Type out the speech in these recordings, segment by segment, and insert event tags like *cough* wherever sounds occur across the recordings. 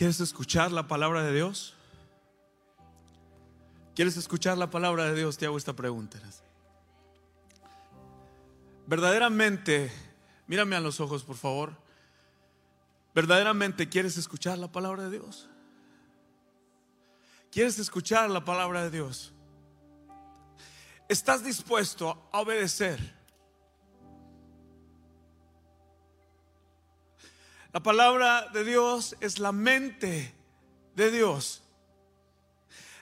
¿Quieres escuchar la palabra de Dios? ¿Quieres escuchar la palabra de Dios? Te hago esta pregunta. Verdaderamente, mírame a los ojos, por favor. ¿Verdaderamente quieres escuchar la palabra de Dios? ¿Quieres escuchar la palabra de Dios? ¿Estás dispuesto a obedecer? La palabra de Dios es la mente de Dios.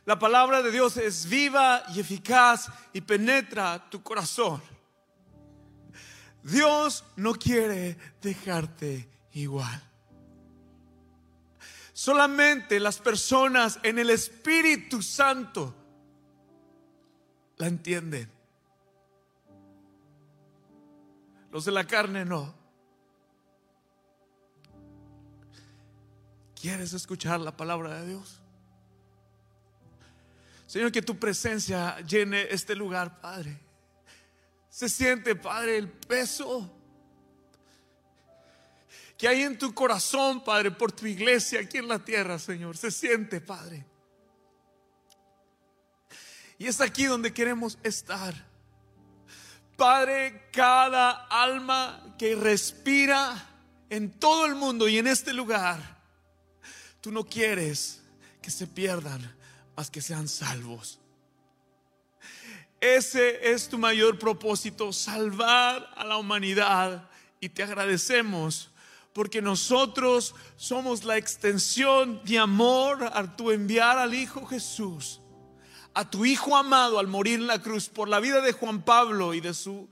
La palabra de Dios es viva y eficaz y penetra tu corazón. Dios no quiere dejarte igual. Solamente las personas en el Espíritu Santo la entienden. Los de la carne no. ¿Quieres escuchar la palabra de Dios? Señor, que tu presencia llene este lugar, Padre. Se siente, Padre, el peso que hay en tu corazón, Padre, por tu iglesia aquí en la tierra, Señor. Se siente, Padre. Y es aquí donde queremos estar. Padre, cada alma que respira en todo el mundo y en este lugar Tú no quieres que se pierdan, más que sean salvos. Ese es tu mayor propósito, salvar a la humanidad. Y te agradecemos porque nosotros somos la extensión de amor a tu enviar al Hijo Jesús, a tu Hijo amado al morir en la cruz por la vida de Juan Pablo y de su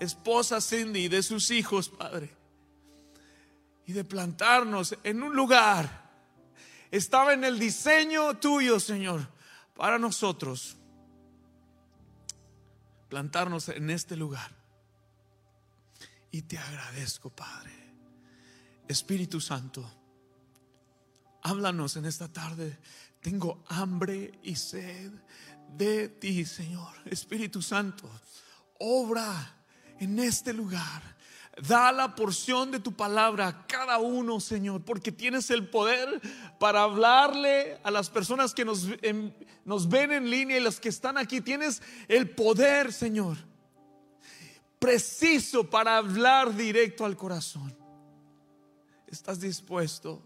esposa Cindy y de sus hijos, Padre. Y de plantarnos en un lugar estaba en el diseño tuyo, Señor, para nosotros plantarnos en este lugar. Y te agradezco, Padre. Espíritu Santo, háblanos en esta tarde. Tengo hambre y sed de ti, Señor. Espíritu Santo, obra en este lugar. Da la porción de tu palabra a cada uno, Señor, porque tienes el poder para hablarle a las personas que nos, nos ven en línea y las que están aquí. Tienes el poder, Señor, preciso para hablar directo al corazón. ¿Estás dispuesto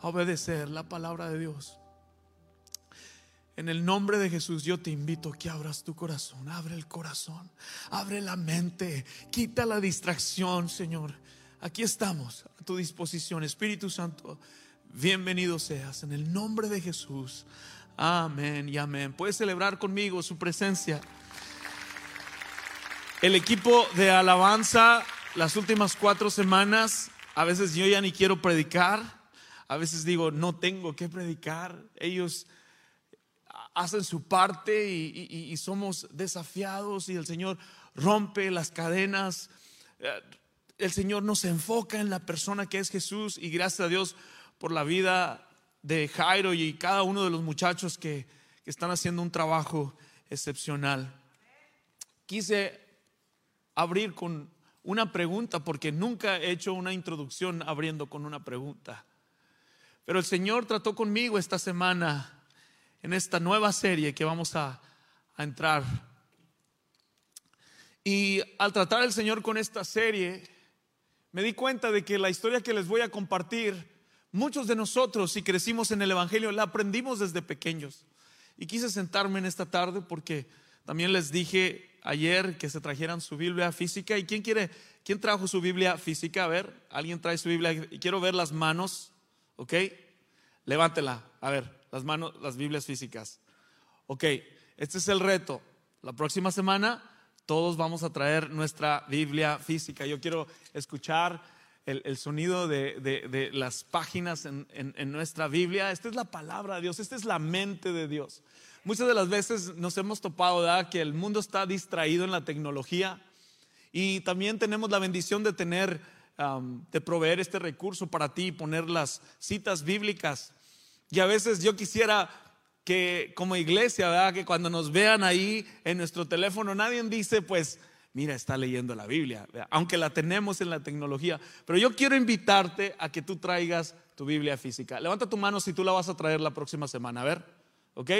a obedecer la palabra de Dios? En el nombre de Jesús yo te invito que abras tu corazón, abre el corazón, abre la mente, quita la distracción, Señor. Aquí estamos a tu disposición, Espíritu Santo. Bienvenido seas en el nombre de Jesús. Amén y amén. Puedes celebrar conmigo su presencia. El equipo de alabanza, las últimas cuatro semanas, a veces yo ya ni quiero predicar, a veces digo, no tengo que predicar. Ellos hacen su parte y, somos desafiados y el Señor rompe las cadenas. Eh, el Señor nos enfoca en la persona que es Jesús y gracias a Dios por la vida de Jairo y cada uno de los muchachos que, que están haciendo un trabajo excepcional. Quise abrir con una pregunta porque nunca he hecho una introducción abriendo con una pregunta. Pero el Señor trató conmigo esta semana en esta nueva serie que vamos a, entrar. Y al tratar el Señor con esta serie, me di cuenta de que la historia que les voy a compartir, muchos de nosotros, si crecimos en el Evangelio, la aprendimos desde pequeños. Y quise sentarme en esta tarde porque también les dije ayer que se trajeran su Biblia física. ¿Y quién quiere, quién trajo su Biblia física? A ver, alguien trae su Biblia quiero ver las manos, ¿ok? Levántela, a ver las manos, las Biblias físicas. Ok, este es el reto. La próxima semana todos vamos a traer nuestra Biblia física. Yo quiero escuchar el, sonido de, las páginas en, nuestra Biblia. Esta es la palabra de Dios, esta es la mente de Dios. Muchas de las veces nos hemos topado que el mundo está distraído en la tecnología y también tenemos la bendición de tener, de proveer este recurso para ti y poner las citas bíblicas y a veces yo quisiera que como iglesia, ¿verdad? Que cuando nos vean ahí en nuestro teléfono, nadie dice, pues, mira, está leyendo la Biblia, aunque la tenemos en la tecnología. Pero yo quiero invitarte a que tú traigas tu Biblia física. Levanta tu mano si tú la vas a traer la próxima semana, a ver, ¿ok?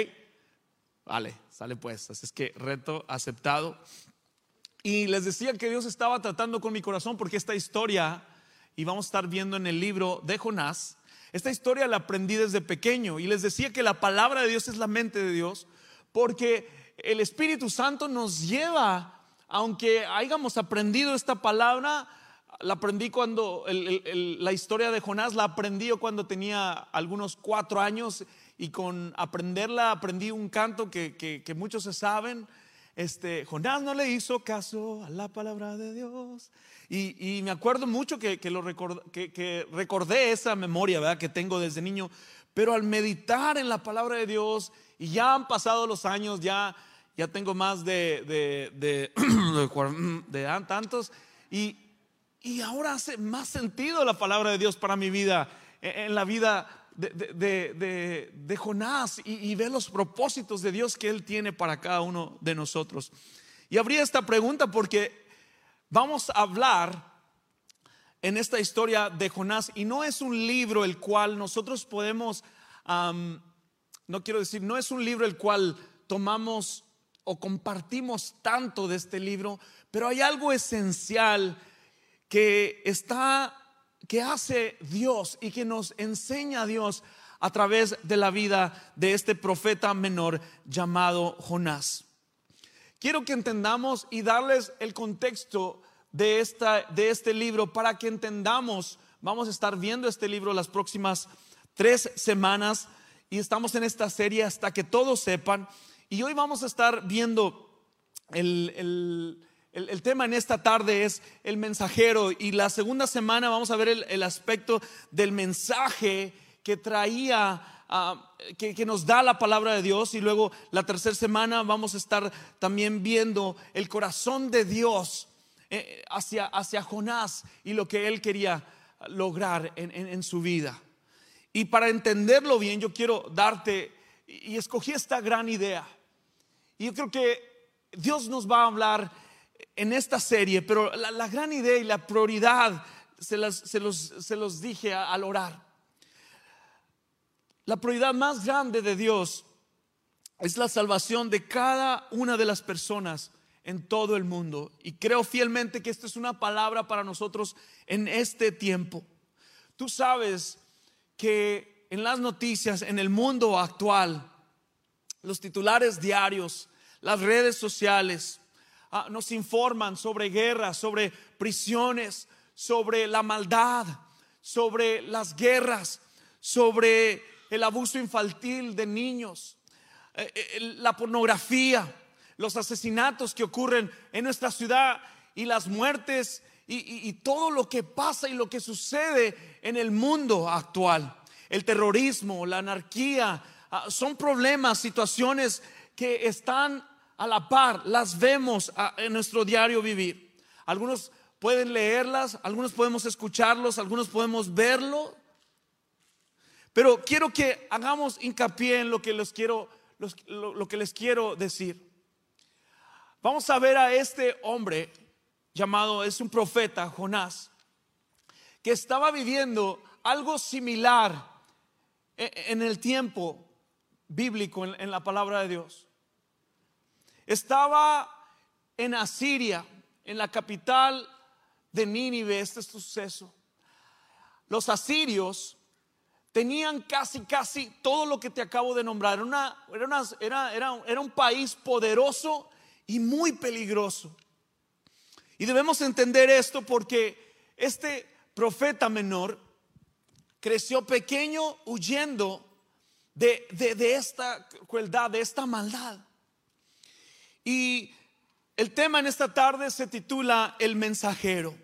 Vale, sale pues. Así es que reto aceptado. Y les decía que Dios estaba tratando con mi corazón porque esta historia, y vamos a estar viendo en el libro de Jonás, esta historia la aprendí desde pequeño y les decía que la palabra de Dios es la mente de Dios porque el Espíritu Santo nos lleva, aunque hayamos aprendido esta palabra, la aprendí cuando la historia de Jonás la aprendí cuando tenía algunos cuatro años y con aprenderla aprendí un canto que, muchos se saben. Este, Jonás no le hizo caso a la palabra de Dios. Y, me acuerdo mucho que, lo que, recordé esa memoria ¿verdad? que tengo desde niño. Pero al meditar en la palabra de Dios, y ya han pasado los años, ya, ya tengo más de, de, de, *clears throat* de tantos, y, y ahora hace más sentido la palabra de Dios para mi vida, en la vida de, de, Jonás y, ve los propósitos de Dios que Él tiene para cada uno de nosotros. Y habría esta pregunta porque vamos a hablar en esta historia de Jonás y no es un libro el cual nosotros podemos, no quiero decir, no es un libro el cual tomamos o compartimos tanto de este libro, pero hay algo esencial que está que hace Dios y que nos enseña Dios a través de la vida de este profeta menor llamado Jonás. Quiero que entendamos y darles el contexto de, esta, de este libro para que entendamos, vamos a estar viendo este libro las próximas tres semanas y estamos en esta serie hasta que todos sepan y hoy vamos a estar viendo el el, tema en esta tarde es el mensajero y la segunda semana vamos a ver el, aspecto del mensaje que traía, ah, que, nos da la palabra de Dios y luego la tercera semana vamos a estar también viendo el corazón de Dios eh, hacia, hacia Jonás y lo que él quería lograr en, en su vida. Y para entenderlo bien yo quiero darte, y escogí esta gran idea, y yo creo que Dios nos va a hablar en esta serie, pero la, gran idea y la prioridad se, los, dije al orar. La prioridad más grande de Dios es la salvación de cada una de las personas en todo el mundo. Y creo fielmente que esta es una palabra para nosotros en este tiempo. Tú sabes que en las noticias, en el mundo actual, los titulares diarios, las redes sociales, Ah, nos informan sobre guerras, sobre prisiones, sobre la maldad, sobre las guerras, sobre el abuso infantil de niños, eh, eh, la pornografía, los asesinatos que ocurren en nuestra ciudad y las muertes y, y, todo lo que pasa y lo que sucede en el mundo actual. El terrorismo, la anarquía, ah, son problemas, situaciones que están a la par, las vemos en nuestro diario vivir. Algunos pueden leerlas, algunos podemos escucharlos, algunos podemos verlo. Pero quiero que hagamos hincapié en lo que les quiero, lo que les quiero decir. Vamos a ver a este hombre llamado, es un profeta, Jonás, que estaba viviendo algo similar e, en el tiempo bíblico, en la palabra de Dios. Estaba en Asiria, en la capital de Nínive, este suceso. Los asirios tenían casi, casi todo lo que te acabo de nombrar. Era, era, un país poderoso y muy peligroso. Y debemos entender esto porque este profeta menor creció pequeño huyendo de, de esta crueldad, de esta maldad. Y el tema en esta tarde se titula El mensajero.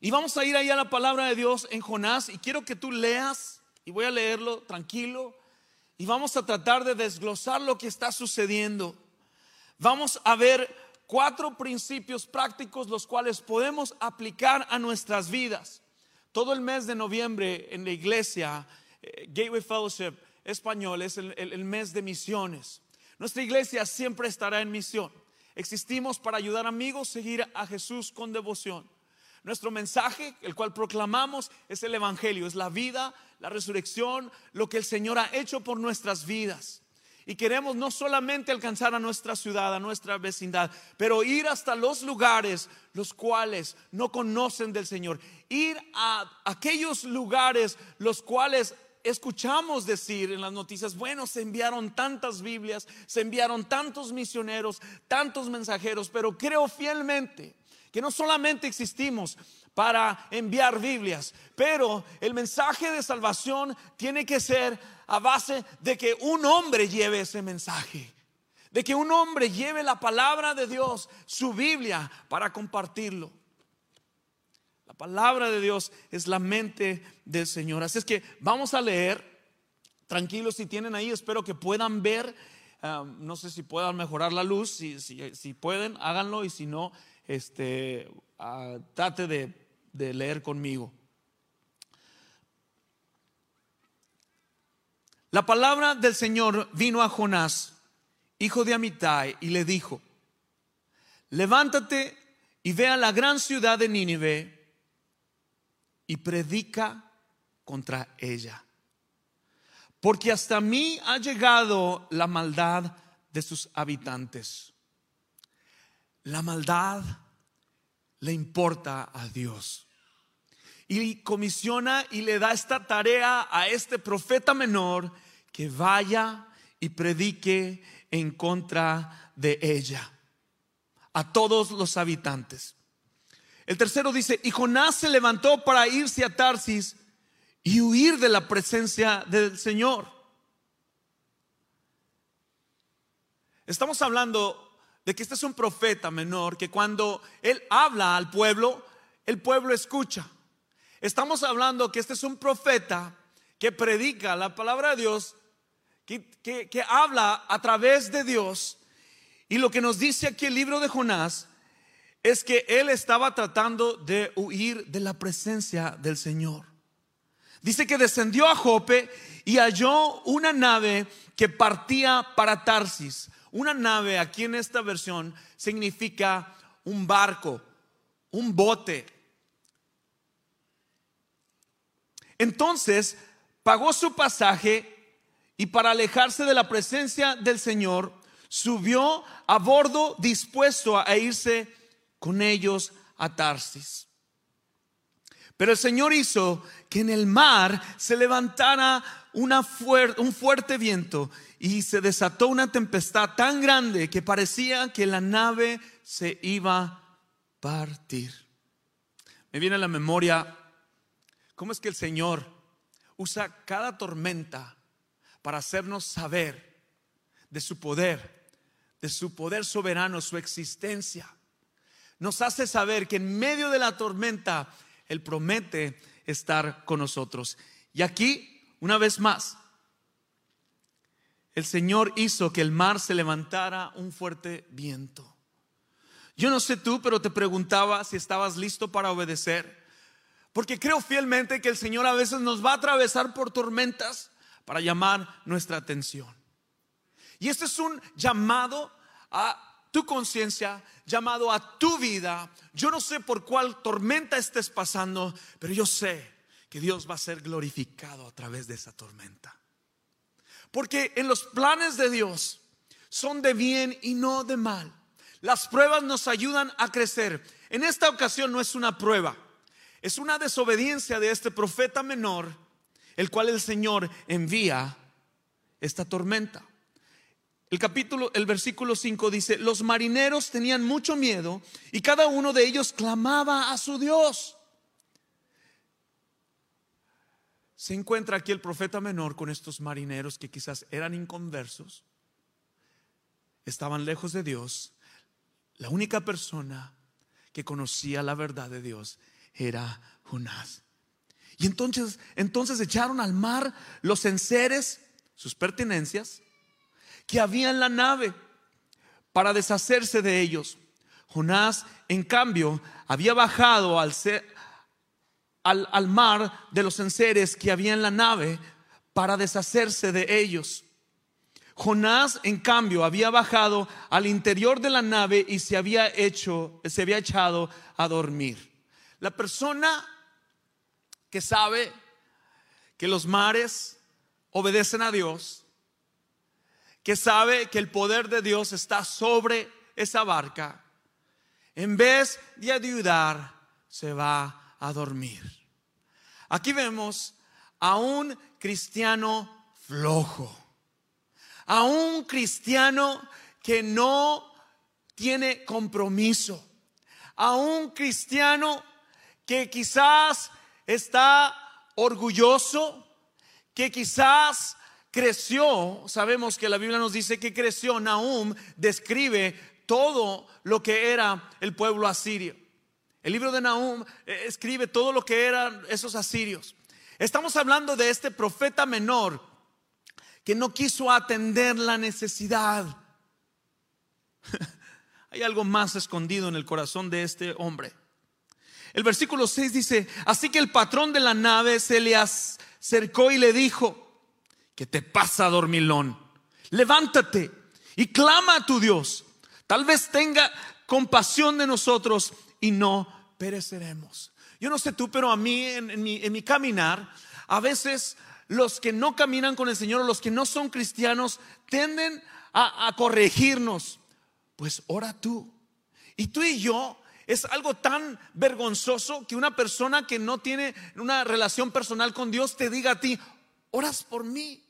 Y vamos a ir ahí a la palabra de Dios en Jonás y quiero que tú leas, y voy a leerlo tranquilo, y vamos a tratar de desglosar lo que está sucediendo. Vamos a ver cuatro principios prácticos los cuales podemos aplicar a nuestras vidas. Todo el mes de noviembre en la iglesia, eh, Gateway Fellowship Español, es el mes de misiones. Nuestra iglesia siempre estará en misión. Existimos para ayudar amigos a seguir a Jesús con devoción. Nuestro mensaje, el cual proclamamos, es el Evangelio, es la vida, la resurrección, lo que el Señor ha hecho por nuestras vidas. Y queremos no solamente alcanzar a nuestra ciudad, a nuestra vecindad, pero ir hasta los lugares los cuales no conocen del Señor. Ir a aquellos lugares los cuales escuchamos decir en las noticias, bueno, se enviaron tantas Biblias, se enviaron tantos misioneros, tantos mensajeros, pero creo fielmente que no solamente existimos para enviar Biblias, pero el mensaje de salvación tiene que ser a base de que un hombre lleve ese mensaje, de que un hombre lleve la palabra de Dios, su Biblia, para compartirlo. La palabra de Dios es la mente del Señor. Así es que vamos a leer, tranquilos si tienen ahí, espero que puedan ver, no sé si puedan mejorar la luz, si, si, pueden, háganlo y si no, este, uh, trate de, de leer conmigo. La palabra del Señor vino a Jonás, hijo de Amitai, y le dijo, levántate y ve a la gran ciudad de Nínive y predica contra ella. Porque hasta mí ha llegado la maldad de sus habitantes. La maldad le importa a Dios. Y comisiona y le da esta tarea a este profeta menor que vaya y predique en contra de ella a todos los habitantes. El tercero dice, y Jonás se levantó para irse a Tarsis y huir de la presencia del Señor. Estamos hablando de que este es un profeta menor que cuando él habla al pueblo, el pueblo escucha. Estamos hablando que este es un profeta que predica la palabra de Dios, que, que habla a través de Dios. Y lo que nos dice aquí el libro de Jonás es que él estaba tratando de huir de la presencia del Señor. Dice que descendió a Jope y halló una nave que partía para Tarsis. Una nave aquí en esta versión significa un barco, un bote. Entonces pagó su pasaje y para alejarse de la presencia del Señor subió a bordo dispuesto a irse con ellos a Tarsis. Pero el Señor hizo que en el mar se levantara un fuerte viento y se desató una tempestad tan grande que parecía que la nave se iba a partir. Me viene a la memoria cómo es que el Señor usa cada tormenta para hacernos saber de su poder, de su poder soberano, su existencia nos hace saber que en medio de la tormenta Él promete estar con nosotros. Y aquí, una vez más, el Señor hizo que el mar se levantara un fuerte viento. Yo no sé tú, pero te preguntaba si estabas listo para obedecer. Porque creo fielmente que el Señor a veces nos va a atravesar por tormentas para llamar nuestra atención. Y este es un llamado a tu conciencia, llamado a tu vida. Yo no sé por cuál tormenta estés pasando, pero yo sé que Dios va a ser glorificado a través de esa tormenta. Porque en los planes de Dios son de bien y no de mal. Las pruebas nos ayudan a crecer. En esta ocasión no es una prueba, es una desobediencia de este profeta menor, el cual el Señor envía esta tormenta. El capítulo, el versículo 5 dice, los marineros tenían mucho miedo y cada uno de ellos clamaba a su Dios. Se encuentra aquí el profeta menor con estos marineros que quizás eran inconversos, estaban lejos de Dios. La única persona que conocía la verdad de Dios era Jonás. Y entonces, entonces echaron al mar los enseres, sus pertenencias, que había en la nave para deshacerse de ellos. Jonás, en cambio, había bajado al, al, al mar de los enseres que había en la nave para deshacerse de ellos. Jonás, en cambio, había bajado al interior de la nave y se había hecho, se había echado a dormir. La persona que sabe que los mares obedecen a Dios, que sabe que el poder de Dios está sobre esa barca, en vez de ayudar, se va a dormir. Aquí vemos a un cristiano flojo a un cristiano que no tiene compromiso, a un cristiano que quizás está orgulloso, que quizás creció, sabemos que la Biblia nos dice que creció, Nahum describe todo lo que era el pueblo asirio. El libro de Nahum eh, escribe todo lo que eran esos asirios. Estamos hablando de este profeta menor que no quiso atender la necesidad. *laughs* Hay algo más escondido en el corazón de este hombre. El versículo 6 dice, así que el patrón de la nave se le acercó y le dijo, ¿qué te pasa, dormilón? Levántate y clama a tu Dios. Tal vez tenga compasión de nosotros y no pereceremos. Yo no sé tú, pero a mí en, mi, caminar, a veces los que no caminan con el Señor los que no son cristianos tienden a, corregirnos. Pues ora tú. Y tú y yo es algo tan vergonzoso que una persona que no tiene una relación personal con Dios te diga a ti, oras por mí.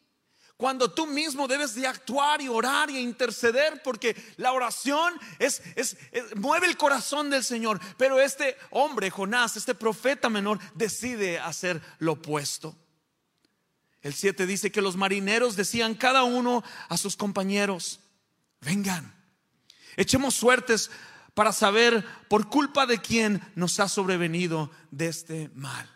Cuando tú mismo debes de actuar y orar y interceder porque la oración es, es, mueve el corazón del Señor. Pero este hombre, Jonás, este profeta menor, decide hacer lo opuesto. El 7 dice que los marineros decían cada uno a sus compañeros, vengan, echemos suertes para saber por culpa de quién nos ha sobrevenido de este mal.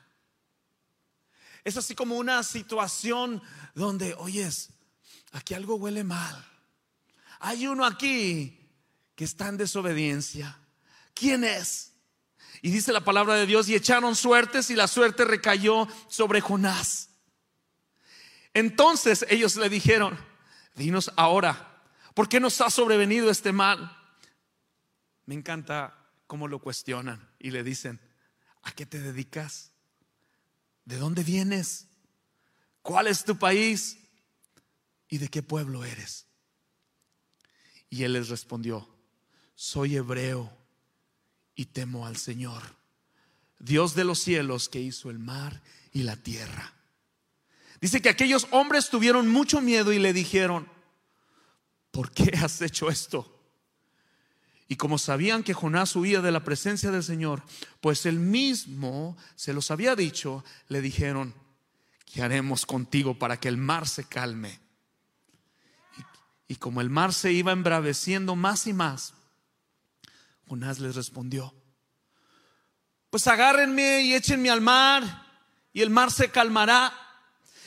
Es así como una situación donde, oyes, aquí algo huele mal. Hay uno aquí que está en desobediencia. ¿Quién es? Y dice la palabra de Dios, y echaron suertes y la suerte recayó sobre Jonás. Entonces ellos le dijeron, dinos ahora, ¿por qué nos ha sobrevenido este mal? Me encanta cómo lo cuestionan y le dicen, ¿a qué te dedicas? ¿De dónde vienes? ¿Cuál es tu país? ¿Y de qué pueblo eres? Y él les respondió, soy hebreo y temo al Señor, Dios de los cielos que hizo el mar y la tierra. Dice que aquellos hombres tuvieron mucho miedo y le dijeron, ¿por qué has hecho esto? Y como sabían que Jonás huía de la presencia del Señor, pues él mismo se los había dicho, le dijeron, ¿qué haremos contigo para que el mar se calme? Y, y como el mar se iba embraveciendo más y más, Jonás les respondió, pues agárrenme y échenme al mar y el mar se calmará.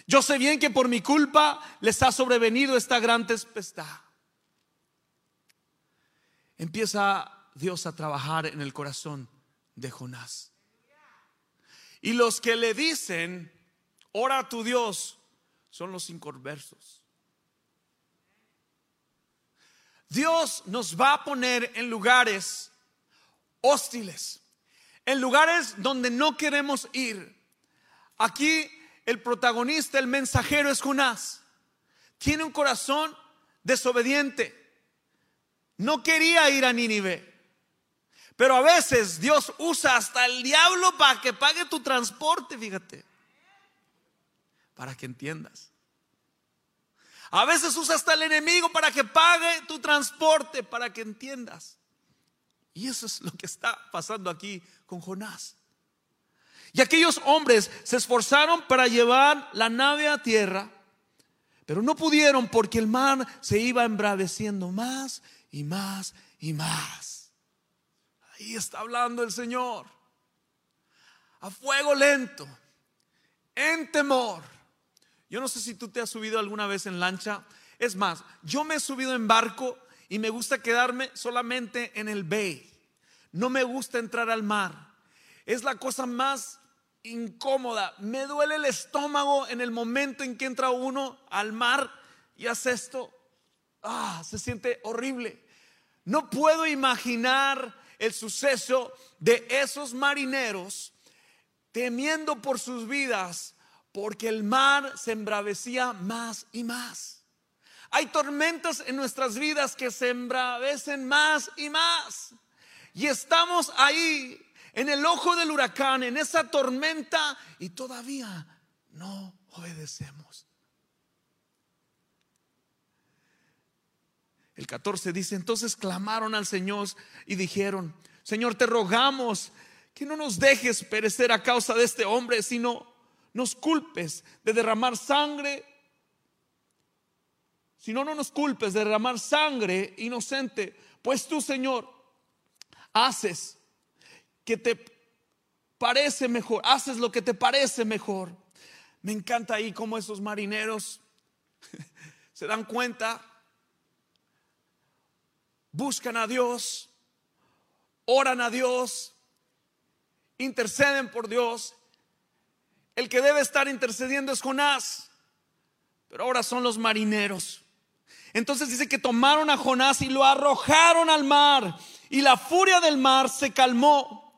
Yo sé bien que por mi culpa les ha sobrevenido esta gran tempestad. Empieza Dios a trabajar en el corazón de Jonás. Y los que le dicen, ora a tu Dios, son los inconversos. Dios nos va a poner en lugares hostiles, en lugares donde no queremos ir. Aquí el protagonista, el mensajero es Jonás. Tiene un corazón desobediente. No quería ir a Nínive. Pero a veces Dios usa hasta el diablo para que pague tu transporte, fíjate. Para que entiendas. A veces usa hasta el enemigo para que pague tu transporte, para que entiendas. Y eso es lo que está pasando aquí con Jonás. Y aquellos hombres se esforzaron para llevar la nave a tierra, pero no pudieron porque el mar se iba embraveciendo más y más y más. Ahí está hablando el Señor. A fuego lento, en temor. Yo no sé si tú te has subido alguna vez en lancha. Es más, yo me he subido en barco y me gusta quedarme solamente en el bay. No me gusta entrar al mar. Es la cosa más incómoda. Me duele el estómago en el momento en que entra uno al mar y hace esto. Ah, se siente horrible. No puedo imaginar el suceso de esos marineros temiendo por sus vidas porque el mar se embravecía más y más. Hay tormentas en nuestras vidas que se embravecen más y más. Y estamos ahí en el ojo del huracán, en esa tormenta, y todavía no obedecemos. El 14 dice, entonces clamaron al Señor y dijeron, Señor, te rogamos que no nos dejes perecer a causa de este hombre, sino nos culpes de derramar sangre. Si no, no nos culpes de derramar sangre inocente, pues tú, Señor, haces que te parece mejor, haces lo que te parece mejor. Me encanta ahí cómo esos marineros *laughs* se dan cuenta buscan a Dios, oran a Dios, interceden por Dios. El que debe estar intercediendo es Jonás, pero ahora son los marineros. Entonces dice que tomaron a Jonás y lo arrojaron al mar y la furia del mar se calmó.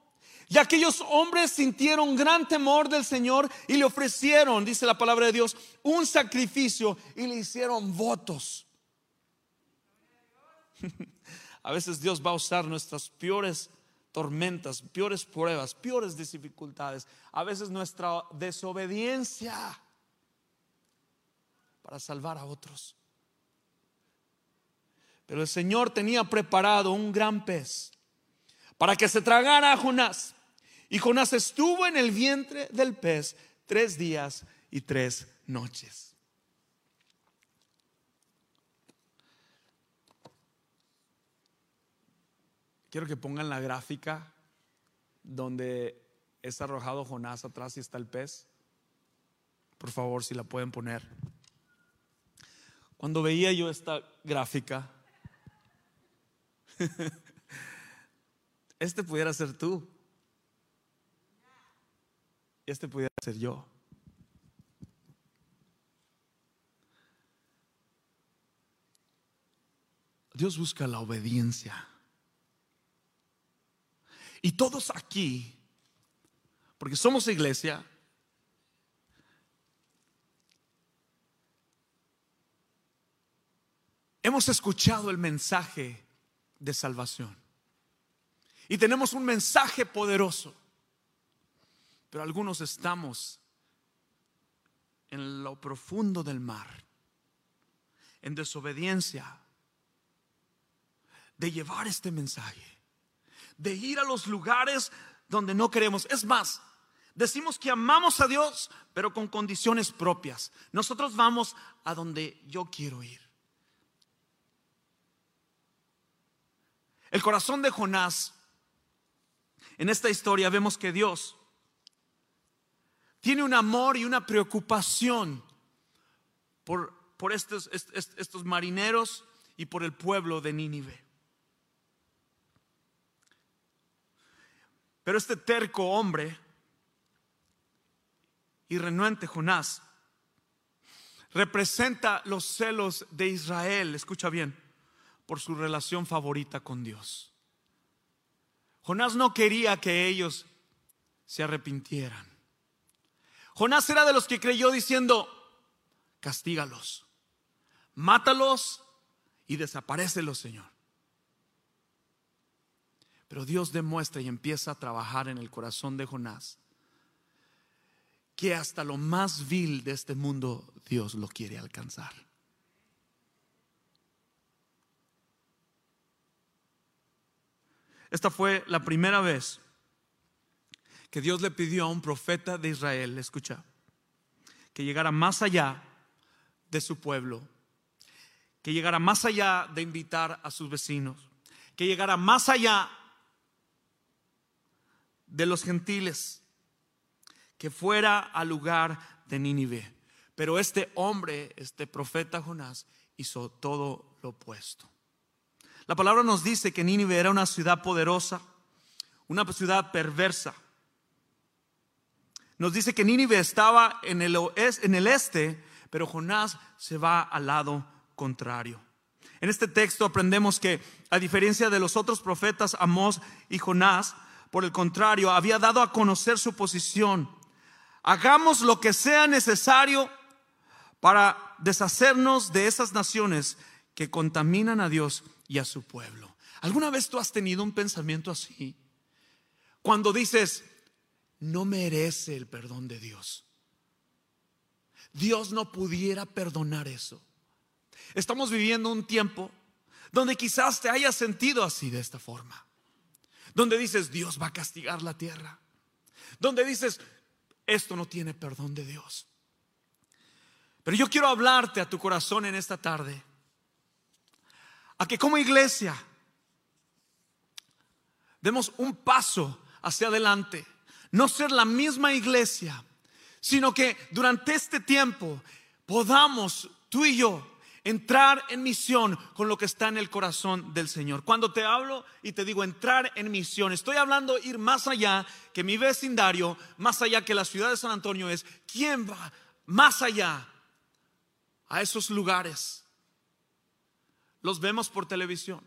Y aquellos hombres sintieron gran temor del Señor y le ofrecieron, dice la palabra de Dios, un sacrificio y le hicieron votos. A veces Dios va a usar nuestras peores tormentas, peores pruebas, peores dificultades, a veces nuestra desobediencia para salvar a otros. Pero el Señor tenía preparado un gran pez para que se tragara a Jonás. Y Jonás estuvo en el vientre del pez tres días y tres noches. Quiero que pongan la gráfica donde es arrojado Jonás atrás y está el pez. Por favor, si la pueden poner. Cuando veía yo esta gráfica, *laughs* este pudiera ser tú. Este pudiera ser yo. Dios busca la obediencia. Y todos aquí, porque somos iglesia, hemos escuchado el mensaje de salvación. Y tenemos un mensaje poderoso. Pero algunos estamos en lo profundo del mar, en desobediencia de llevar este mensaje de ir a los lugares donde no queremos. Es más, decimos que amamos a Dios, pero con condiciones propias. Nosotros vamos a donde yo quiero ir. El corazón de Jonás, en esta historia vemos que Dios tiene un amor y una preocupación por, por estos, estos marineros y por el pueblo de Nínive. Pero este terco hombre y renuente Jonás representa los celos de Israel, escucha bien, por su relación favorita con Dios. Jonás no quería que ellos se arrepintieran. Jonás era de los que creyó diciendo, castígalos, mátalos y desaparecelos, Señor. Pero Dios demuestra y empieza a trabajar en el corazón de Jonás que hasta lo más vil de este mundo Dios lo quiere alcanzar. Esta fue la primera vez que Dios le pidió a un profeta de Israel, escucha, que llegara más allá de su pueblo, que llegara más allá de invitar a sus vecinos, que llegara más allá de los gentiles, que fuera al lugar de Nínive. Pero este hombre, este profeta Jonás, hizo todo lo opuesto. La palabra nos dice que Nínive era una ciudad poderosa, una ciudad perversa. Nos dice que Nínive estaba en el, en el este, pero Jonás se va al lado contrario. En este texto aprendemos que, a diferencia de los otros profetas, Amós y Jonás, por el contrario, había dado a conocer su posición. Hagamos lo que sea necesario para deshacernos de esas naciones que contaminan a Dios y a su pueblo. ¿Alguna vez tú has tenido un pensamiento así? Cuando dices, no merece el perdón de Dios. Dios no pudiera perdonar eso. Estamos viviendo un tiempo donde quizás te hayas sentido así de esta forma. Donde dices, Dios va a castigar la tierra. Donde dices, esto no tiene perdón de Dios. Pero yo quiero hablarte a tu corazón en esta tarde. A que como iglesia demos un paso hacia adelante no ser la misma iglesia, sino que durante este tiempo podamos tú y yo entrar en misión con lo que está en el corazón del Señor. Cuando te hablo y te digo entrar en misión, estoy hablando ir más allá que mi vecindario, más allá que la ciudad de San Antonio es, ¿quién va más allá a esos lugares? Los vemos por televisión.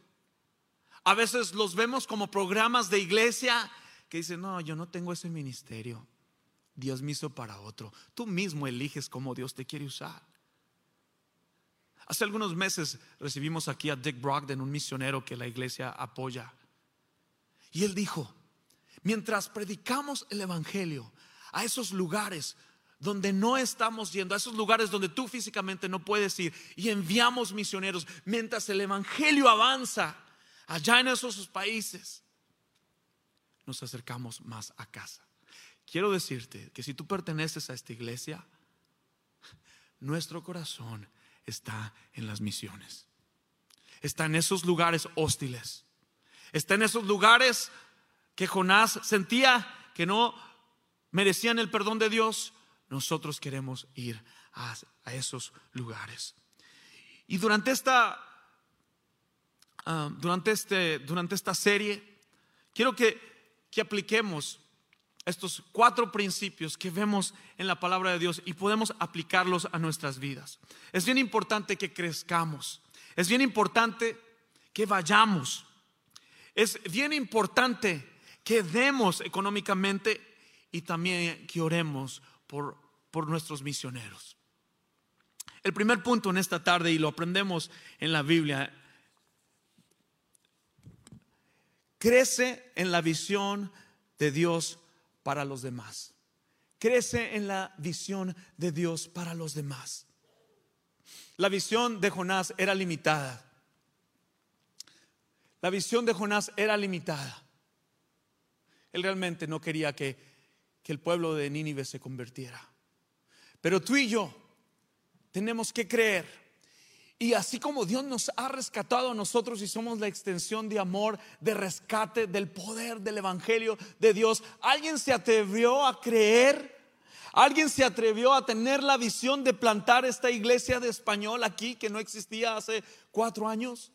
A veces los vemos como programas de iglesia que dice, no, yo no tengo ese ministerio. Dios me hizo para otro. Tú mismo eliges cómo Dios te quiere usar. Hace algunos meses recibimos aquí a Dick Brogden, un misionero que la iglesia apoya. Y él dijo, mientras predicamos el Evangelio a esos lugares donde no estamos yendo, a esos lugares donde tú físicamente no puedes ir, y enviamos misioneros, mientras el Evangelio avanza allá en esos países, nos acercamos más a casa. Quiero decirte que si tú perteneces a esta iglesia, nuestro corazón está en las misiones. Está en esos lugares hostiles. Está en esos lugares que Jonás sentía que no merecían el perdón de Dios. Nosotros queremos ir a, esos lugares. Y durante esta, ah, durante, este, durante esta serie, quiero que que apliquemos estos cuatro principios que vemos en la palabra de Dios y podemos aplicarlos a nuestras vidas. Es bien importante que crezcamos. Es bien importante que vayamos. Es bien importante que demos económicamente y también que oremos por, por nuestros misioneros. El primer punto en esta tarde, y lo aprendemos en la Biblia, crece en la visión de Dios para los demás. Crece en la visión de Dios para los demás. La visión de Jonás era limitada. La visión de Jonás era limitada. Él realmente no quería que, que el pueblo de Nínive se convirtiera. Pero tú y yo tenemos que creer y así como Dios nos ha rescatado a nosotros y somos la extensión de amor, de rescate, del poder del Evangelio de Dios, ¿alguien se atrevió a creer? ¿Alguien se atrevió a tener la visión de plantar esta iglesia de español aquí que no existía hace cuatro años?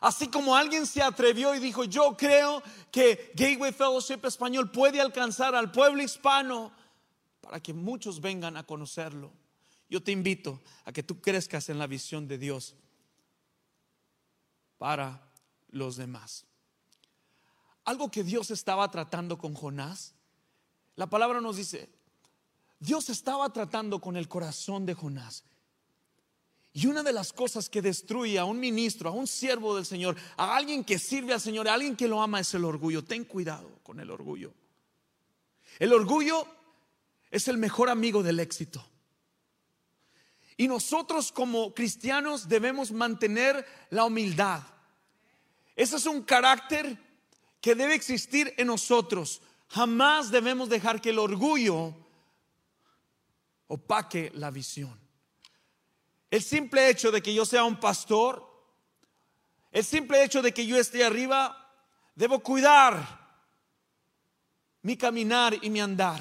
Así como alguien se atrevió y dijo, yo creo que Gateway Fellowship Español puede alcanzar al pueblo hispano para que muchos vengan a conocerlo. Yo te invito a que tú crezcas en la visión de Dios para los demás. Algo que Dios estaba tratando con Jonás, la palabra nos dice, Dios estaba tratando con el corazón de Jonás. Y una de las cosas que destruye a un ministro, a un siervo del Señor, a alguien que sirve al Señor, a alguien que lo ama, es el orgullo. Ten cuidado con el orgullo. El orgullo es el mejor amigo del éxito. Y nosotros como cristianos debemos mantener la humildad. Ese es un carácter que debe existir en nosotros. Jamás debemos dejar que el orgullo opaque la visión. El simple hecho de que yo sea un pastor, el simple hecho de que yo esté arriba, debo cuidar mi caminar y mi andar.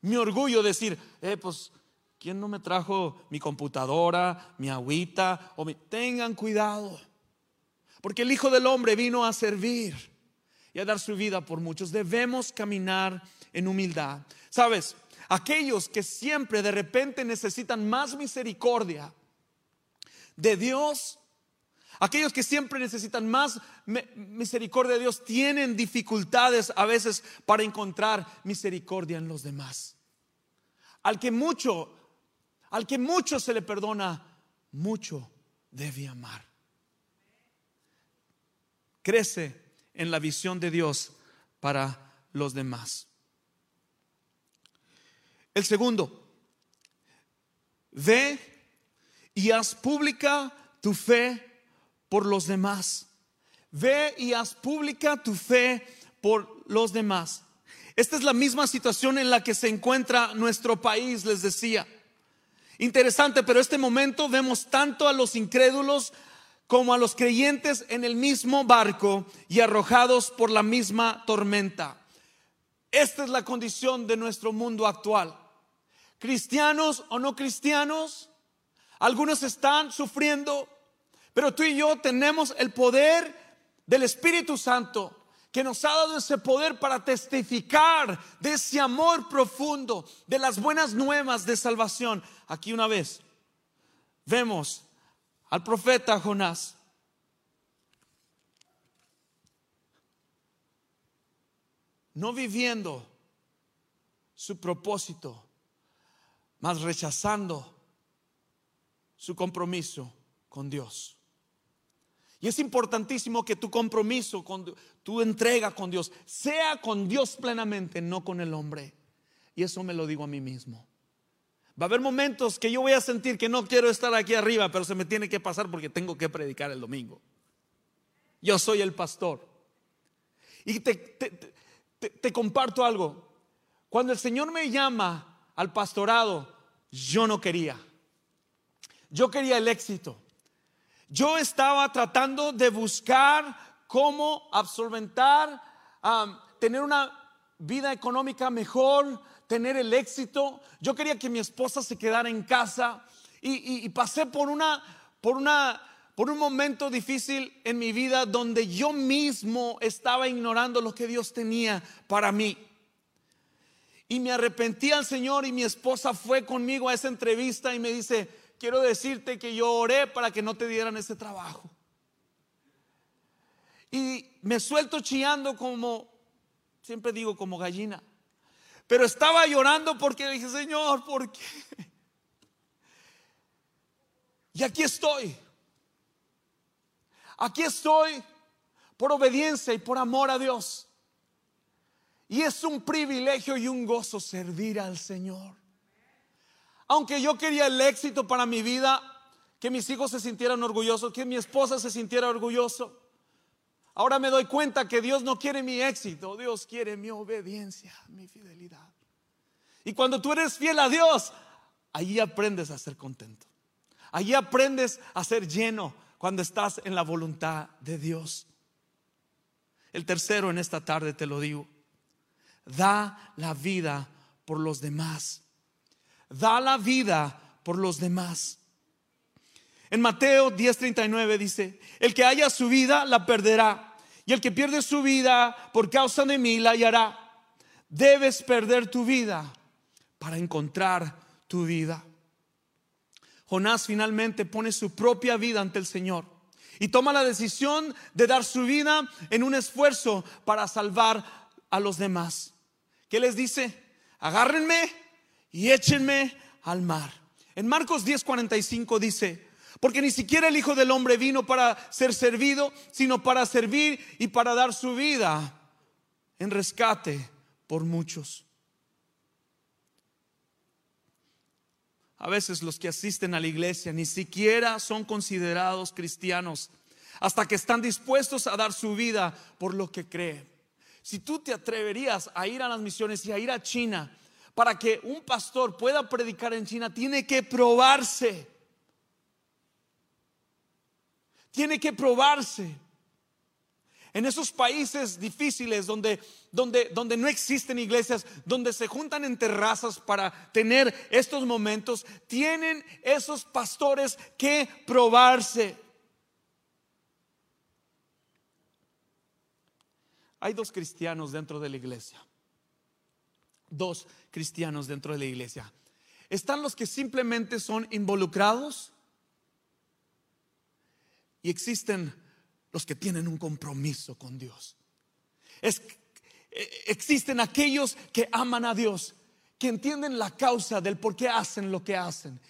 Mi orgullo decir, eh, pues ¿Quién no me trajo mi computadora, mi agüita? O Tengan cuidado. Porque el Hijo del Hombre vino a servir y a dar su vida por muchos. Debemos caminar en humildad. Sabes, aquellos que siempre de repente necesitan más misericordia de Dios Aquellos que siempre necesitan más misericordia de Dios tienen dificultades a veces para encontrar misericordia en los demás. Al que mucho, al que mucho se le perdona, mucho debe amar. Crece en la visión de Dios para los demás. El segundo, ve y haz pública tu fe por los demás. Ve y haz pública tu fe por los demás. Esta es la misma situación en la que se encuentra nuestro país, les decía. Interesante, pero este momento vemos tanto a los incrédulos como a los creyentes en el mismo barco y arrojados por la misma tormenta. Esta es la condición de nuestro mundo actual. Cristianos o no cristianos, algunos están sufriendo, pero tú y yo tenemos el poder del Espíritu Santo que nos ha dado ese poder para testificar de ese amor profundo, de las buenas nuevas de salvación. Aquí una vez vemos al profeta Jonás. No viviendo su propósito, mas rechazando su compromiso con Dios. Y es importantísimo que tu compromiso, con, tu entrega con Dios, sea con Dios plenamente, no con el hombre. Y eso me lo digo a mí mismo. Va a haber momentos que yo voy a sentir que no quiero estar aquí arriba, pero se me tiene que pasar porque tengo que predicar el domingo. Yo soy el pastor. Y te, te comparto algo. Cuando el Señor me llama al pastorado, yo no quería. Yo quería el éxito. Yo estaba tratando de buscar cómo absolventar, tener una vida económica mejor, tener el éxito. Yo quería que mi esposa se quedara en casa y, pasé por una, por una, por un momento difícil en mi vida donde yo mismo estaba ignorando lo que Dios tenía para mí. Y me arrepentí al Señor y mi esposa fue conmigo a esa entrevista y me dice, quiero decirte que yo oré para que no te dieran ese trabajo. Y me suelto chillando como, siempre digo, como gallina. Pero estaba llorando porque dije, Señor, ¿por qué? Y aquí estoy. Aquí estoy por obediencia y por amor a Dios. Y es un privilegio y un gozo servir al Señor. Aunque yo quería el éxito para mi vida, que mis hijos se sintieran orgullosos, que mi esposa se sintiera orgulloso. Ahora me doy cuenta que Dios no quiere mi éxito, Dios quiere mi obediencia, mi fidelidad. Y cuando tú eres fiel a Dios, allí aprendes a ser contento. Allí aprendes a ser lleno cuando estás en la voluntad de Dios. El tercero en esta tarde te lo digo. Da la vida por los demás da la vida por los demás. En Mateo 10:39 dice, el que haya su vida la perderá, y el que pierde su vida por causa de mí la hallará. Debes perder tu vida para encontrar tu vida. Jonás finalmente pone su propia vida ante el Señor y toma la decisión de dar su vida en un esfuerzo para salvar a los demás. ¿Qué les dice? Agárrenme y échenme al mar. En Marcos 10:45 dice, porque ni siquiera el Hijo del Hombre vino para ser servido, sino para servir y para dar su vida en rescate por muchos. A veces los que asisten a la iglesia ni siquiera son considerados cristianos hasta que están dispuestos a dar su vida por lo que creen. Si tú te atreverías a ir a las misiones y a ir a China para que un pastor pueda predicar en China, tiene que probarse. Tiene que probarse. En esos países difíciles donde, donde, donde no existen iglesias, donde se juntan en terrazas para tener estos momentos, tienen esos pastores que probarse. Hay dos cristianos dentro de la iglesia dos cristianos dentro de la iglesia. Están los que simplemente son involucrados y existen los que tienen un compromiso con Dios. Eh, existen aquellos que aman a Dios, que entienden la causa del por qué hacen lo que hacen.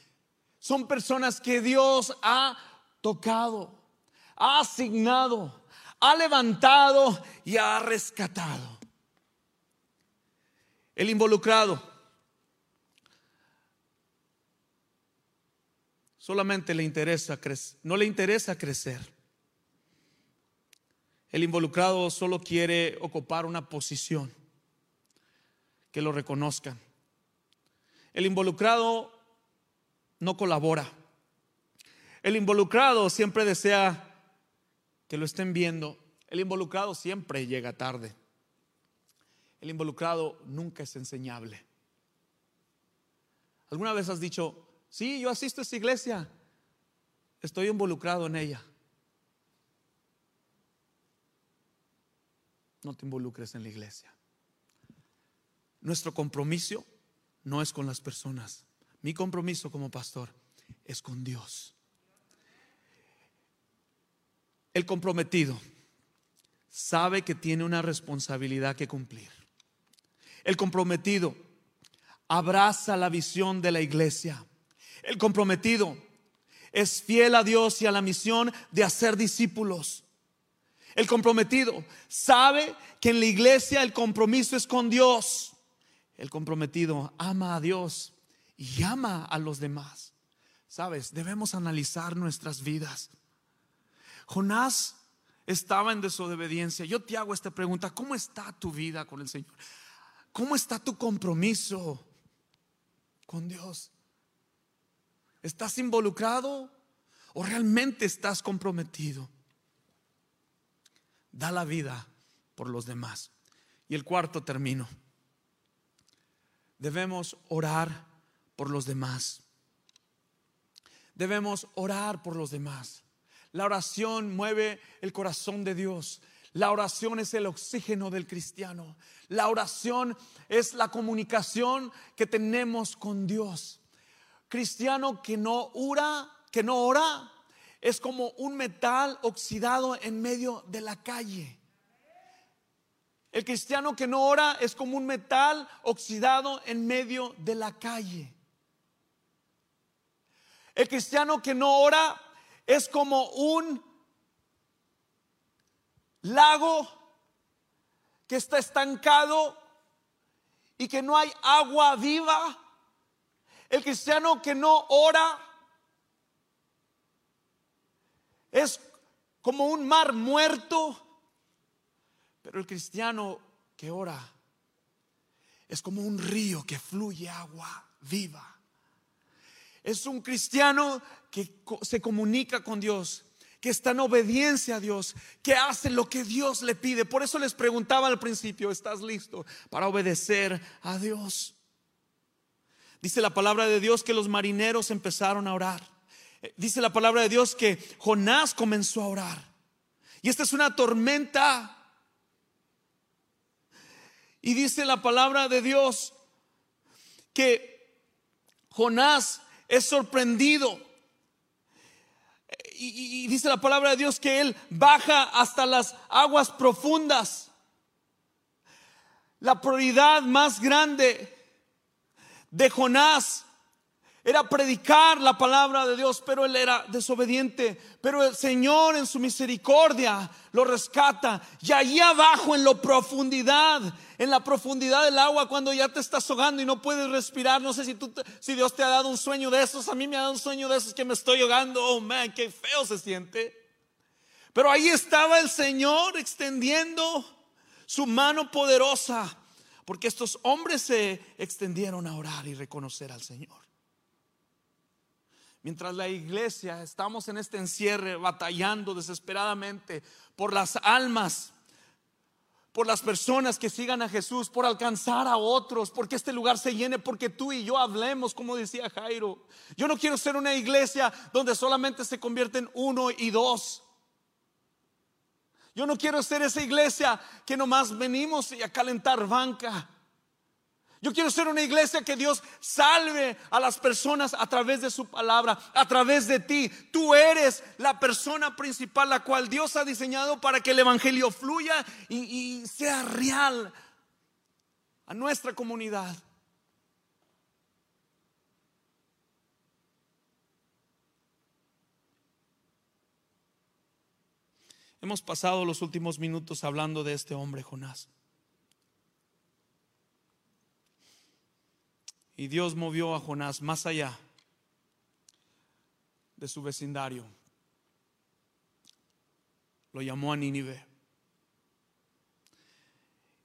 Son personas que Dios ha tocado, ha asignado, ha levantado y ha rescatado. El involucrado solamente le interesa crecer, no le interesa crecer. El involucrado solo quiere ocupar una posición, que lo reconozcan. El involucrado no colabora. El involucrado siempre desea que lo estén viendo. El involucrado siempre llega tarde. El involucrado nunca es enseñable. ¿Alguna vez has dicho, Sí, yo asisto a esa iglesia. Estoy involucrado en ella. No te involucres en la iglesia. Nuestro compromiso no es con las personas. Mi compromiso como pastor es con Dios. El comprometido sabe que tiene una responsabilidad que cumplir. El comprometido abraza la visión de la iglesia. El comprometido es fiel a Dios y a la misión de hacer discípulos. El comprometido sabe que en la iglesia el compromiso es con Dios. El comprometido ama a Dios y ama a los demás. Sabes, debemos analizar nuestras vidas. Jonás estaba en desobediencia. Yo te hago esta pregunta, ¿cómo está tu vida con el Señor? ¿Cómo está tu compromiso con Dios? ¿Estás involucrado o realmente estás comprometido? Da la vida por los demás. Y el cuarto termino. Debemos orar por los demás. Debemos orar por los demás. La oración mueve el corazón de Dios. La oración es el oxígeno del cristiano. La oración es la comunicación que tenemos con Dios cristiano que no ora, que no ora, es como un metal oxidado en medio de la calle. El cristiano que no ora es como un metal oxidado en medio de la calle. El cristiano que no ora es como un lago que está estancado y que no hay agua viva el cristiano que no ora es como un mar muerto, pero el cristiano que ora es como un río que fluye agua viva. Es un cristiano que se comunica con Dios, que está en obediencia a Dios, que hace lo que Dios le pide. Por eso les preguntaba al principio, ¿estás listo para obedecer a Dios? Dice la palabra de Dios que los marineros empezaron a orar. Eh, dice la palabra de Dios que Jonás comenzó a orar. Y esta es una tormenta. Y dice la palabra de Dios que Jonás es sorprendido. Y, dice la palabra de Dios que él baja hasta las aguas profundas. La prioridad más grande de Jonás era predicar la palabra de Dios, pero él era desobediente. Pero el Señor en su misericordia lo rescata. Y allí abajo en la profundidad, en la profundidad del agua, cuando ya te estás ahogando y no puedes respirar, no sé si, tú, si Dios te ha dado un sueño de esos. A mí me ha dado un sueño de esos que me estoy ahogando. Oh, man, qué feo se siente. Pero ahí estaba el Señor extendiendo su mano poderosa porque estos hombres se extendieron a orar y reconocer al Señor. Mientras la iglesia estamos en este encierre batallando desesperadamente por las almas, por las personas que sigan a Jesús, por alcanzar a otros, porque este lugar se llene, porque tú y yo hablemos, como decía Jairo. Yo no quiero ser una iglesia donde solamente se convierten uno y dos. Yo no quiero ser esa iglesia que nomás venimos a calentar banca. Yo quiero ser una iglesia que Dios salve a las personas a través de su palabra, a través de ti. Tú eres la persona principal, la cual Dios ha diseñado para que el Evangelio fluya y, sea real a nuestra comunidad. Hemos pasado los últimos minutos hablando de este hombre, Jonás. Y Dios movió a Jonás más allá de su vecindario. Lo llamó a Nínive.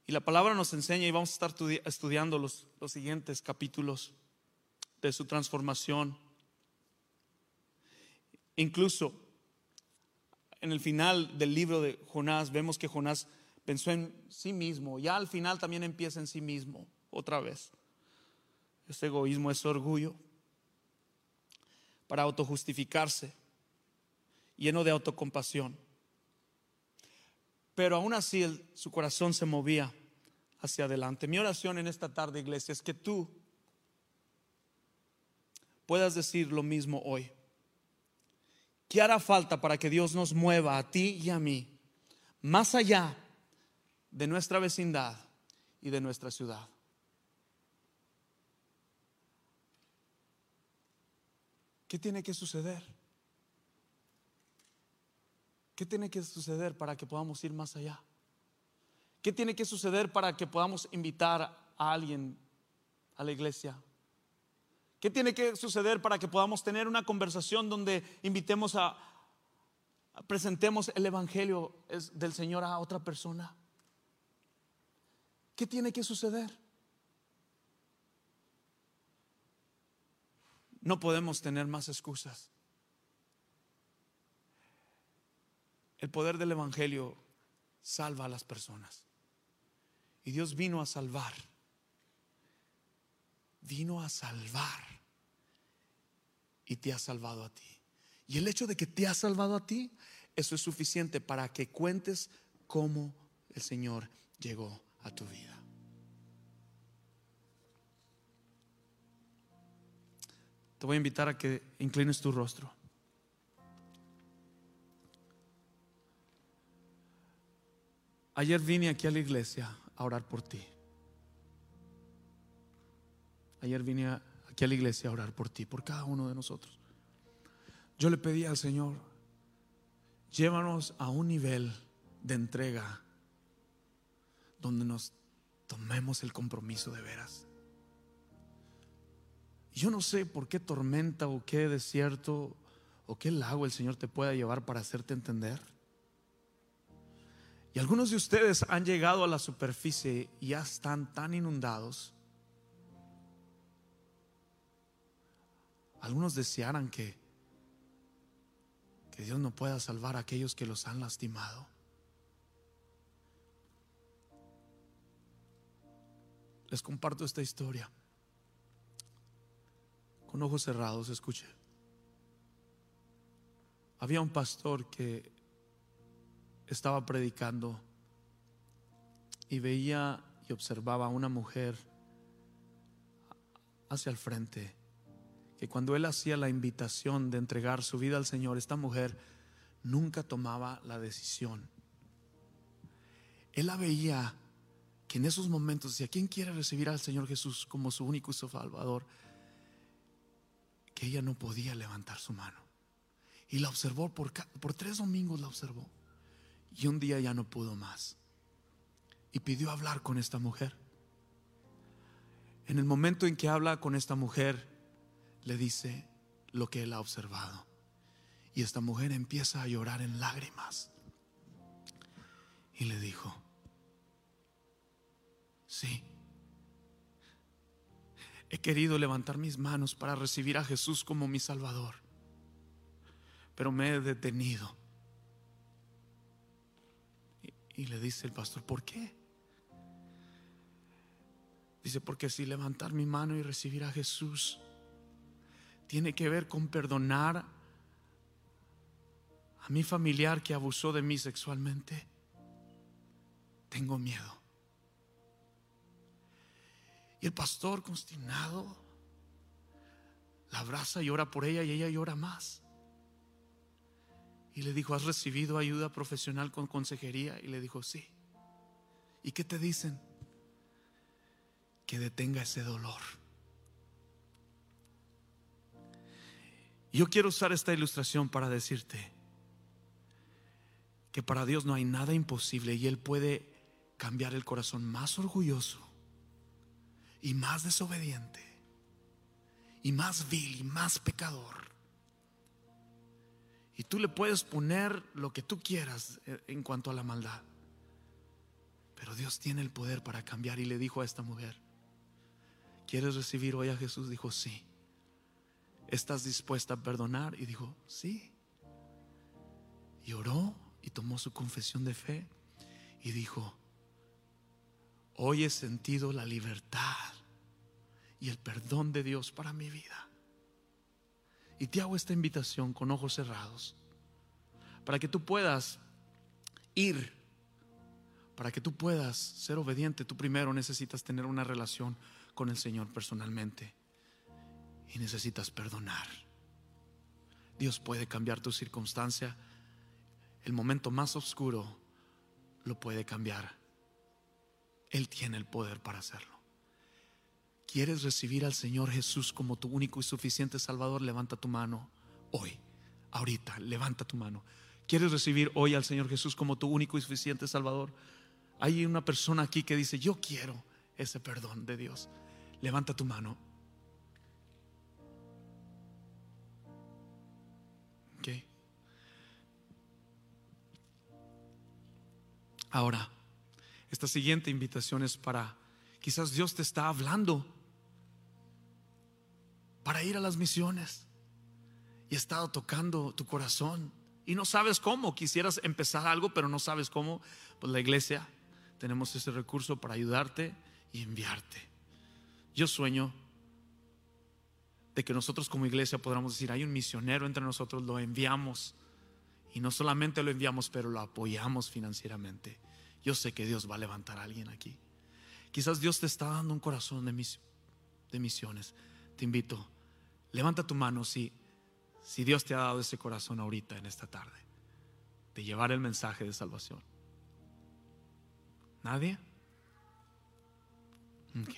Y la palabra nos enseña, y vamos a estar estudiando los, los siguientes capítulos de su transformación. Incluso en el final del libro de Jonás vemos que Jonás pensó en sí mismo. Ya al final también empieza en sí mismo, otra vez. Ese egoísmo es orgullo para autojustificarse, lleno de autocompasión. Pero aún así su corazón se movía hacia adelante. Mi oración en esta tarde, iglesia, es que tú puedas decir lo mismo hoy. ¿Qué hará falta para que Dios nos mueva a ti y a mí más allá de nuestra vecindad y de nuestra ciudad? ¿Qué tiene que suceder? ¿Qué tiene que suceder para que podamos ir más allá? ¿Qué tiene que suceder para que podamos invitar a alguien a la iglesia? ¿Qué tiene que suceder para que podamos tener una conversación donde invitemos a, presentemos el evangelio del Señor a otra persona? ¿Qué tiene que suceder? No podemos tener más excusas. El poder del Evangelio salva a las personas. Y Dios vino a salvar. Vino a salvar. Y te ha salvado a ti. Y el hecho de que te ha salvado a ti, eso es suficiente para que cuentes cómo el Señor llegó a tu vida. Te voy a invitar a que inclines tu rostro. Ayer vine aquí a la iglesia a orar por ti. Ayer vine aquí a la iglesia a orar por ti, por cada uno de nosotros. Yo le pedí al Señor, llévanos a un nivel de entrega donde nos tomemos el compromiso de veras. Yo no sé por qué tormenta o qué desierto o qué lago el Señor te pueda llevar para hacerte entender. Y algunos de ustedes han llegado a la superficie y ya están tan inundados. Algunos desearan que, que Dios no pueda salvar a aquellos que los han lastimado. Les comparto esta historia con ojos cerrados, escuche. Había un pastor que estaba predicando y veía y observaba a una mujer hacia el frente, que cuando él hacía la invitación de entregar su vida al Señor, esta mujer nunca tomaba la decisión. Él la veía que en esos momentos decía, ¿quién quiere recibir al Señor Jesús como su único y su salvador? Que ella no podía levantar su mano. Y la observó por, por tres domingos, la observó. Y un día ya no pudo más. Y pidió hablar con esta mujer. En el momento en que habla con esta mujer, le dice lo que él ha observado. Y esta mujer empieza a llorar en lágrimas. Y le dijo, sí, He querido levantar mis manos para recibir a Jesús como mi Salvador, pero me he detenido. Y, le dice el pastor, ¿por qué? Dice, porque si levantar mi mano y recibir a Jesús tiene que ver con perdonar a mi familiar que abusó de mí sexualmente, tengo miedo. Y el pastor consternado la abraza y ora por ella y ella llora más. Y le dijo, ¿has recibido ayuda profesional con consejería? Y le dijo, sí. ¿Y qué te dicen? Que detenga ese dolor. Yo quiero usar esta ilustración para decirte que para Dios no hay nada imposible y Él puede cambiar el corazón más orgulloso y más desobediente y más vil y más pecador y tú le puedes poner lo que tú quieras eh, en cuanto a la maldad. Pero Dios tiene el poder para cambiar y le dijo a esta mujer, ¿quieres recibir hoy a Jesús? Dijo, sí. ¿Estás dispuesta a perdonar? Y dijo, sí. Y oró y tomó su confesión de fe y dijo, hoy he sentido la libertad y el perdón de Dios para mi vida. Y te hago esta invitación con ojos cerrados, para que tú puedas ir, para que tú puedas ser obediente. Tú primero necesitas tener una relación con el Señor personalmente y necesitas perdonar. Dios puede cambiar tu circunstancia. El momento más oscuro lo puede cambiar. Él tiene el poder para hacerlo. ¿Quieres recibir al Señor Jesús como tu único y suficiente Salvador? Levanta tu mano hoy, ahorita, levanta tu mano. ¿Quieres recibir hoy al Señor Jesús como tu único y suficiente Salvador? Hay una persona aquí que dice, yo quiero ese perdón de Dios. Levanta tu mano. Ok. Ahora, esta siguiente invitación es para, quizás Dios te está hablando para ir a las misiones. Y he estado tocando tu corazón. Y no sabes cómo. Quisieras empezar algo, pero no sabes cómo. Pues la iglesia tenemos ese recurso para ayudarte y enviarte. Yo sueño de que nosotros como iglesia podamos decir, hay un misionero entre nosotros, lo enviamos. Y no solamente lo enviamos, pero lo apoyamos financieramente. Yo sé que Dios va a levantar a alguien aquí. Quizás Dios te está dando un corazón de, de misiones. Te invito Levanta tu mano si, si Dios te ha dado ese corazón ahorita, en esta tarde, de llevar el mensaje de salvación. ¿Nadie? Ok.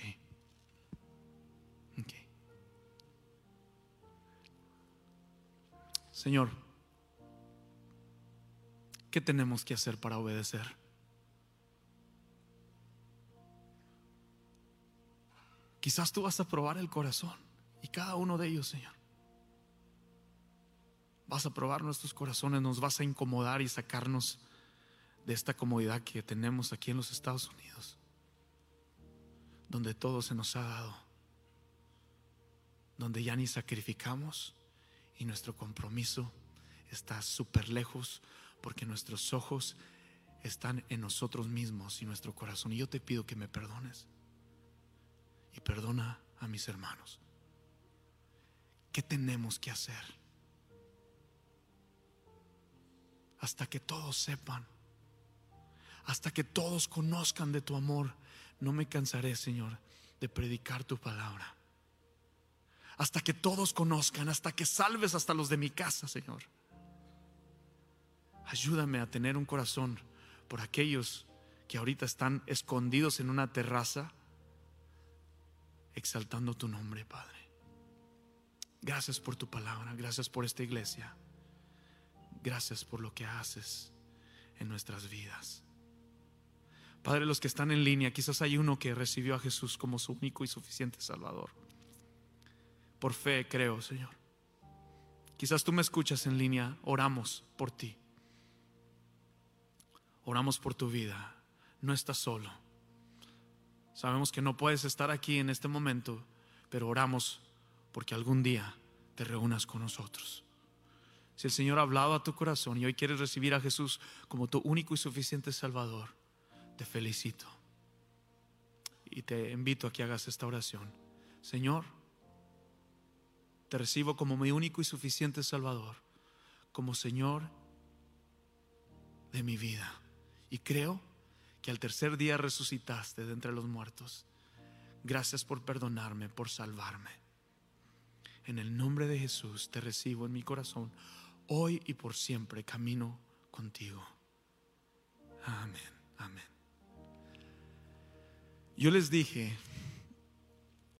Ok. Señor, ¿qué tenemos que hacer para obedecer? Quizás tú vas a probar el corazón. Y cada uno de ellos, Señor. Vas a probar nuestros corazones, nos vas a incomodar y sacarnos de esta comodidad que tenemos aquí en los Estados Unidos, donde todo se nos ha dado, donde ya ni sacrificamos y nuestro compromiso está súper lejos porque nuestros ojos están en nosotros mismos y nuestro corazón. Y yo te pido que me perdones y perdona a mis hermanos. ¿Qué tenemos que hacer? Hasta que todos sepan, hasta que todos conozcan de tu amor, no me cansaré, Señor, de predicar tu palabra. Hasta que todos conozcan, hasta que salves hasta los de mi casa, Señor. Ayúdame a tener un corazón por aquellos que ahorita están escondidos en una terraza, exaltando tu nombre, Padre. Gracias por tu palabra, gracias por esta iglesia. Gracias por lo que haces en nuestras vidas. Padre, los que están en línea, quizás hay uno que recibió a Jesús como su único y suficiente Salvador. Por fe creo, Señor. Quizás tú me escuchas en línea, oramos por ti. Oramos por tu vida. No estás solo. Sabemos que no puedes estar aquí en este momento, pero oramos porque algún día te reúnas con nosotros. Si el Señor ha hablado a tu corazón y hoy quieres recibir a Jesús como tu único y suficiente Salvador, te felicito. Y te invito a que hagas esta oración. Señor, te recibo como mi único y suficiente Salvador, como Señor de mi vida. Y creo que al tercer día resucitaste de entre los muertos. Gracias por perdonarme, por salvarme. En el nombre de Jesús te recibo en mi corazón. Hoy y por siempre camino contigo. Amén, amén. Yo les dije